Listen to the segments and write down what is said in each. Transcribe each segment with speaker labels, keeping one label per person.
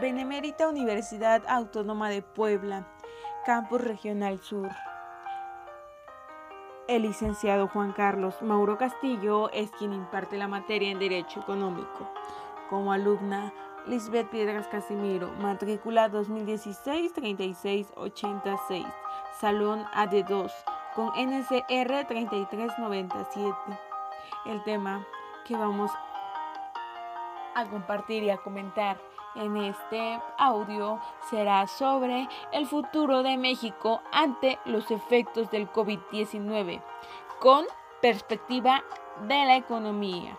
Speaker 1: Benemérita Universidad Autónoma de Puebla, Campus Regional Sur. El licenciado Juan Carlos Mauro Castillo es quien imparte la materia en Derecho Económico. Como alumna, Lisbeth Piedras Casimiro, matrícula 2016-3686, Salón AD2, con NCR 3397. El tema que vamos a compartir y a comentar en este audio será sobre el futuro de México ante los efectos del COVID-19 con perspectiva de la economía.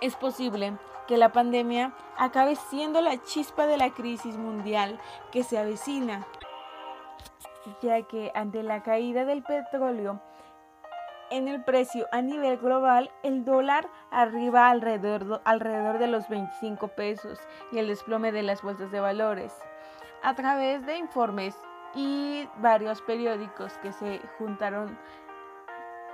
Speaker 1: Es posible que la pandemia acabe siendo la chispa de la crisis mundial que se avecina, ya que ante la caída del petróleo en el precio a nivel global, el dólar arriba alrededor, alrededor de los 25 pesos y el desplome de las bolsas de valores. A través de informes y varios periódicos que se juntaron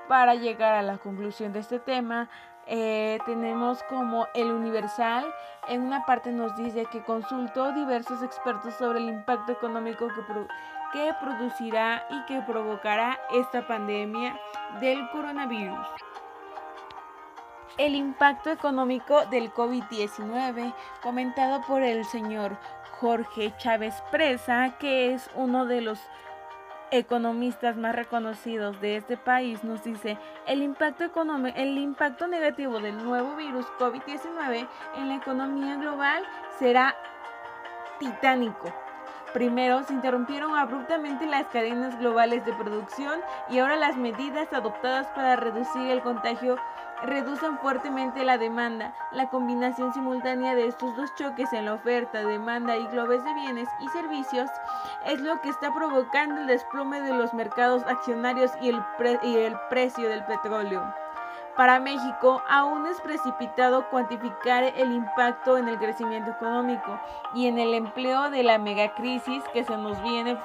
Speaker 1: para llegar a la conclusión de este tema, eh, tenemos como el Universal, en una parte nos dice que consultó diversos expertos sobre el impacto económico que, que producirá y que provocará esta pandemia del coronavirus. El impacto económico del COVID-19, comentado por el señor Jorge Chávez Presa, que es uno de los economistas más reconocidos de este país, nos dice el impacto, el impacto negativo del nuevo virus COVID-19 en la economía global será titánico Primero, se interrumpieron abruptamente las cadenas globales de producción y ahora las medidas adoptadas para reducir el contagio reducen fuertemente la demanda. La combinación simultánea de estos dos choques en la oferta, demanda y globes de bienes y servicios es lo que está provocando el desplome de los mercados accionarios y el, y el precio del petróleo. Para México aún es precipitado cuantificar el impacto en el crecimiento económico y en el empleo de la megacrisis que se nos viene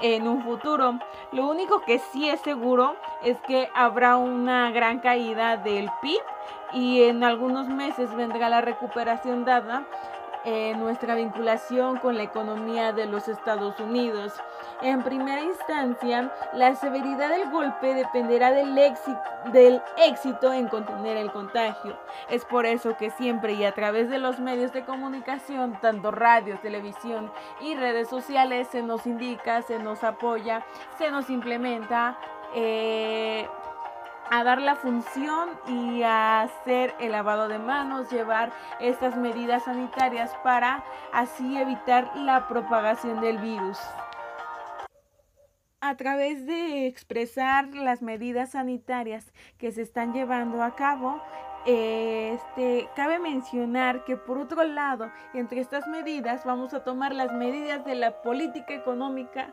Speaker 1: en un futuro. Lo único que sí es seguro es que habrá una gran caída del PIB y en algunos meses vendrá la recuperación dada nuestra vinculación con la economía de los Estados Unidos. En primera instancia, la severidad del golpe dependerá del éxito, del éxito en contener el contagio. Es por eso que siempre y a través de los medios de comunicación, tanto radio, televisión y redes sociales, se nos indica, se nos apoya, se nos implementa. Eh, a dar la función y a hacer el lavado de manos, llevar estas medidas sanitarias para así evitar la propagación del virus. A través de expresar las medidas sanitarias que se están llevando a cabo, este, cabe mencionar que por otro lado, entre estas medidas vamos a tomar las medidas de la política económica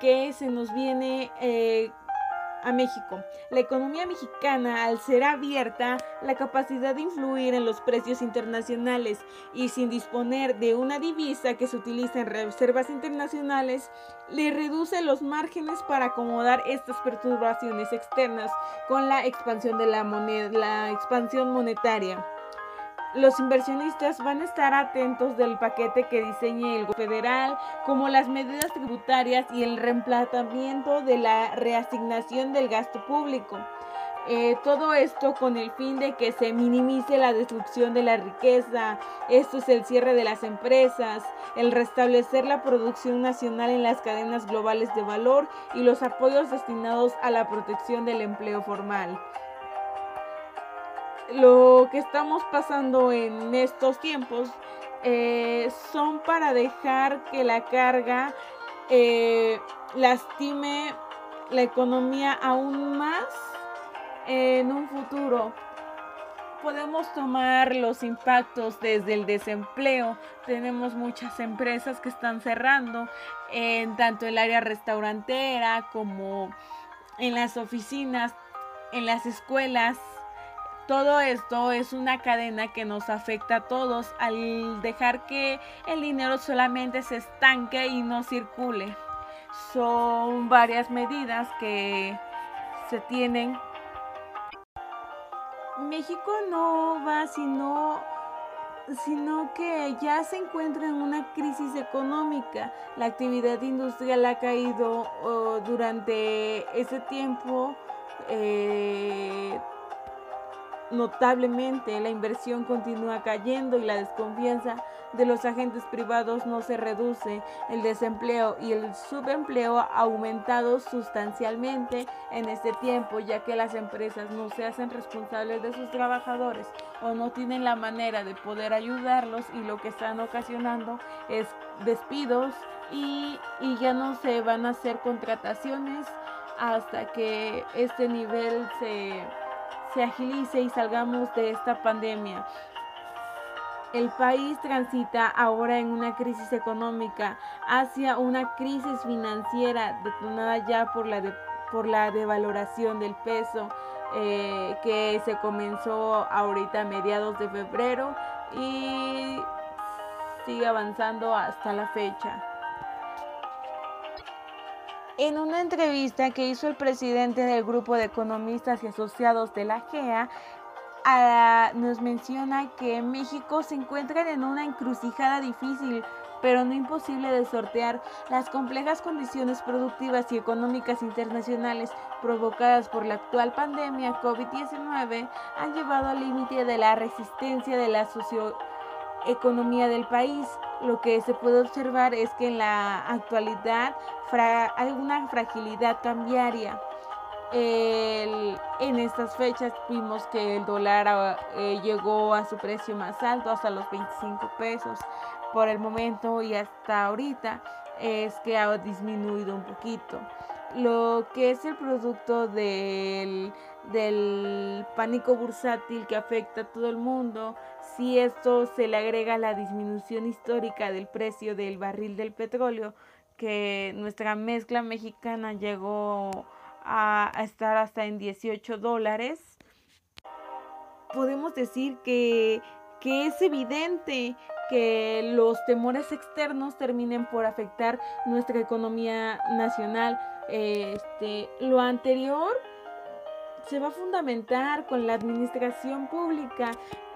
Speaker 1: que se nos viene eh, a México. La economía mexicana, al ser abierta, la capacidad de influir en los precios internacionales y sin disponer de una divisa que se utiliza en reservas internacionales, le reduce los márgenes para acomodar estas perturbaciones externas con la expansión de la moneda, la expansión monetaria. Los inversionistas van a estar atentos del paquete que diseñe el federal, como las medidas tributarias y el reemplazamiento de la reasignación del gasto público. Eh, todo esto con el fin de que se minimice la destrucción de la riqueza, esto es el cierre de las empresas, el restablecer la producción nacional en las cadenas globales de valor y los apoyos destinados a la protección del empleo formal lo que estamos pasando en estos tiempos eh, son para dejar que la carga eh, lastime la economía aún más en un futuro. Podemos tomar los impactos desde el desempleo. Tenemos muchas empresas que están cerrando en tanto el área restaurantera como en las oficinas, en las escuelas, todo esto es una cadena que nos afecta a todos al dejar que el dinero solamente se estanque y no circule. Son varias medidas que se tienen. México no va sino sino que ya se encuentra en una crisis económica. La actividad industrial ha caído durante ese tiempo. Eh, notablemente, la inversión continúa cayendo y la desconfianza de los agentes privados no se reduce. El desempleo y el subempleo ha aumentado sustancialmente en este tiempo, ya que las empresas no se hacen responsables de sus trabajadores o no tienen la manera de poder ayudarlos y lo que están ocasionando es despidos y, y ya no se van a hacer contrataciones hasta que este nivel se se agilice y salgamos de esta pandemia. El país transita ahora en una crisis económica hacia una crisis financiera detonada ya por la, por la devaloración del peso eh, que se comenzó ahorita a mediados de febrero y sigue avanzando hasta la fecha. En una entrevista que hizo el presidente del grupo de economistas y asociados de la GEA, nos menciona que México se encuentra en una encrucijada difícil, pero no imposible de sortear. Las complejas condiciones productivas y económicas internacionales provocadas por la actual pandemia COVID-19 han llevado al límite de la resistencia de la socioeconomía del país. Lo que se puede observar es que en la actualidad hay una fragilidad cambiaria. en estas fechas vimos que el dólar ah, eh, llegó a su precio más alto, hasta los 25 pesos por el momento y hasta ahorita es que ha disminuido un poquito. Lo que es el producto del, del pánico bursátil que afecta a todo el mundo, si esto se le agrega la disminución histórica del precio del barril del petróleo, que nuestra mezcla mexicana llegó a, estar hasta en 18 dólares, podemos decir que, que es evidente que los temores externos terminen por afectar nuestra economía nacional. Este, lo anterior se va a fundamentar con la administración pública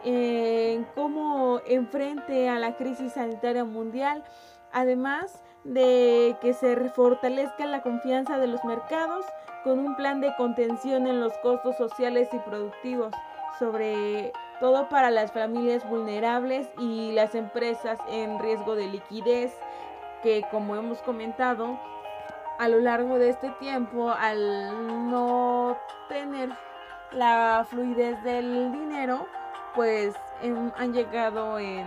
Speaker 1: en cómo enfrente a la crisis sanitaria mundial, además de que se fortalezca la confianza de los mercados con un plan de contención en los costos sociales y productivos, sobre todo para las familias vulnerables y las empresas en riesgo de liquidez, que como hemos comentado, a lo largo de este tiempo, al no tener la fluidez del dinero, pues em, han llegado en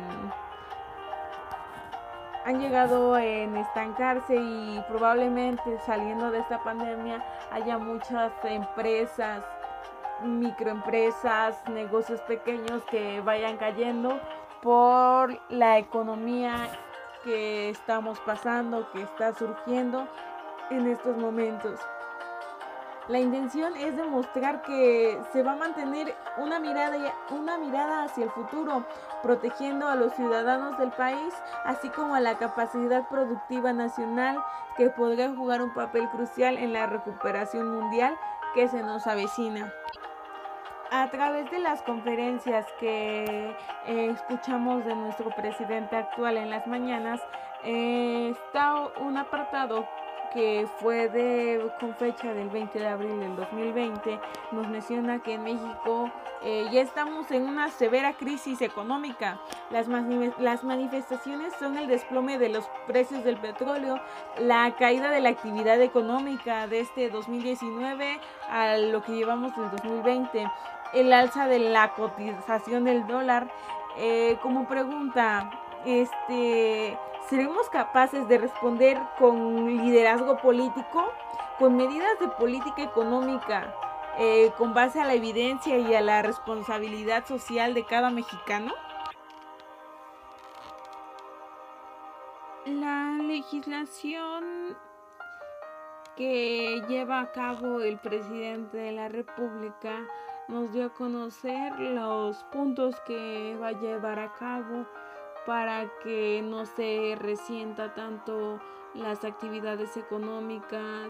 Speaker 1: han llegado en estancarse y probablemente saliendo de esta pandemia haya muchas empresas, microempresas, negocios pequeños que vayan cayendo por la economía que estamos pasando, que está surgiendo en estos momentos. La intención es demostrar que se va a mantener una mirada, una mirada hacia el futuro, protegiendo a los ciudadanos del país, así como a la capacidad productiva nacional que podrá jugar un papel crucial en la recuperación mundial que se nos avecina. A través de las conferencias que eh, escuchamos de nuestro presidente actual en las mañanas, eh, está un apartado que fue de, con fecha del 20 de abril del 2020, nos menciona que en México eh, ya estamos en una severa crisis económica. Las, las manifestaciones son el desplome de los precios del petróleo, la caída de la actividad económica de este 2019 a lo que llevamos del 2020, el alza de la cotización del dólar. Eh, como pregunta, este ¿Seremos capaces de responder con liderazgo político, con medidas de política económica, eh, con base a la evidencia y a la responsabilidad social de cada mexicano? La legislación que lleva a cabo el presidente de la República nos dio a conocer los puntos que va a llevar a cabo para que no se resienta tanto las actividades económicas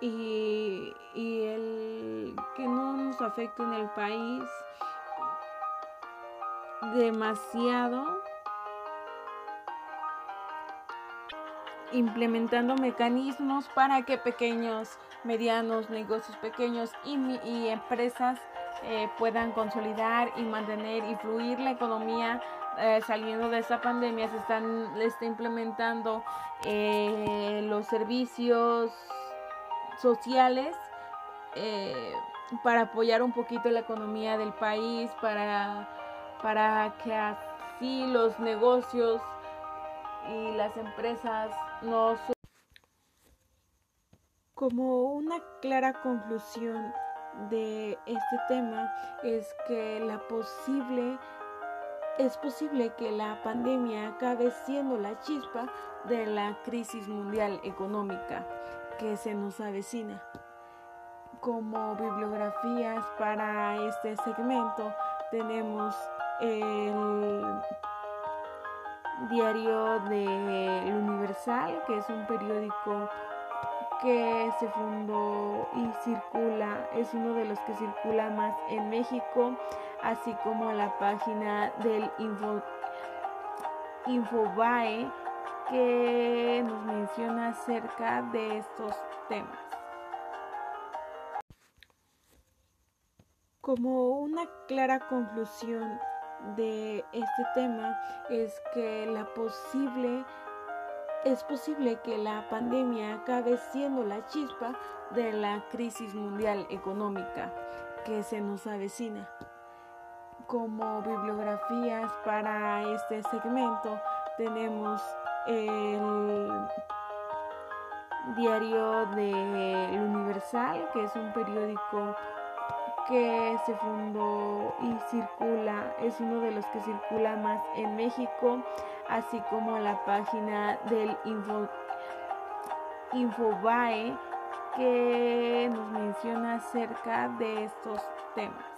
Speaker 1: y, el que no nos afecte en el país. demasiado implementando mecanismos para que pequeños, medianos, negocios pequeños y, empresas eh, puedan consolidar y mantener y fluir la economía eh, saliendo de esta pandemia. Se están está implementando eh, los servicios sociales para apoyar un poquito la economía del país, para, para que así los negocios y las empresas no como una clara conclusión de este tema es que la posible es posible que la pandemia acabe siendo la chispa de la crisis mundial económica que se nos avecina. Como bibliografías para este segmento tenemos el diario del Universal, que es un periódico que se fundó y circula, es uno de los que circula más en México, así como la página del Info, Infobae que nos menciona acerca de estos temas. Como una clara conclusión de este tema es que la posible es posible que la pandemia acabe siendo la chispa de la crisis mundial económica que se nos avecina. Como bibliografías para este segmento tenemos el diario del Universal, que es un periódico que se fundó y circula, es uno de los que circula más en México, así como la página del Info, Infobae que nos menciona acerca de estos temas.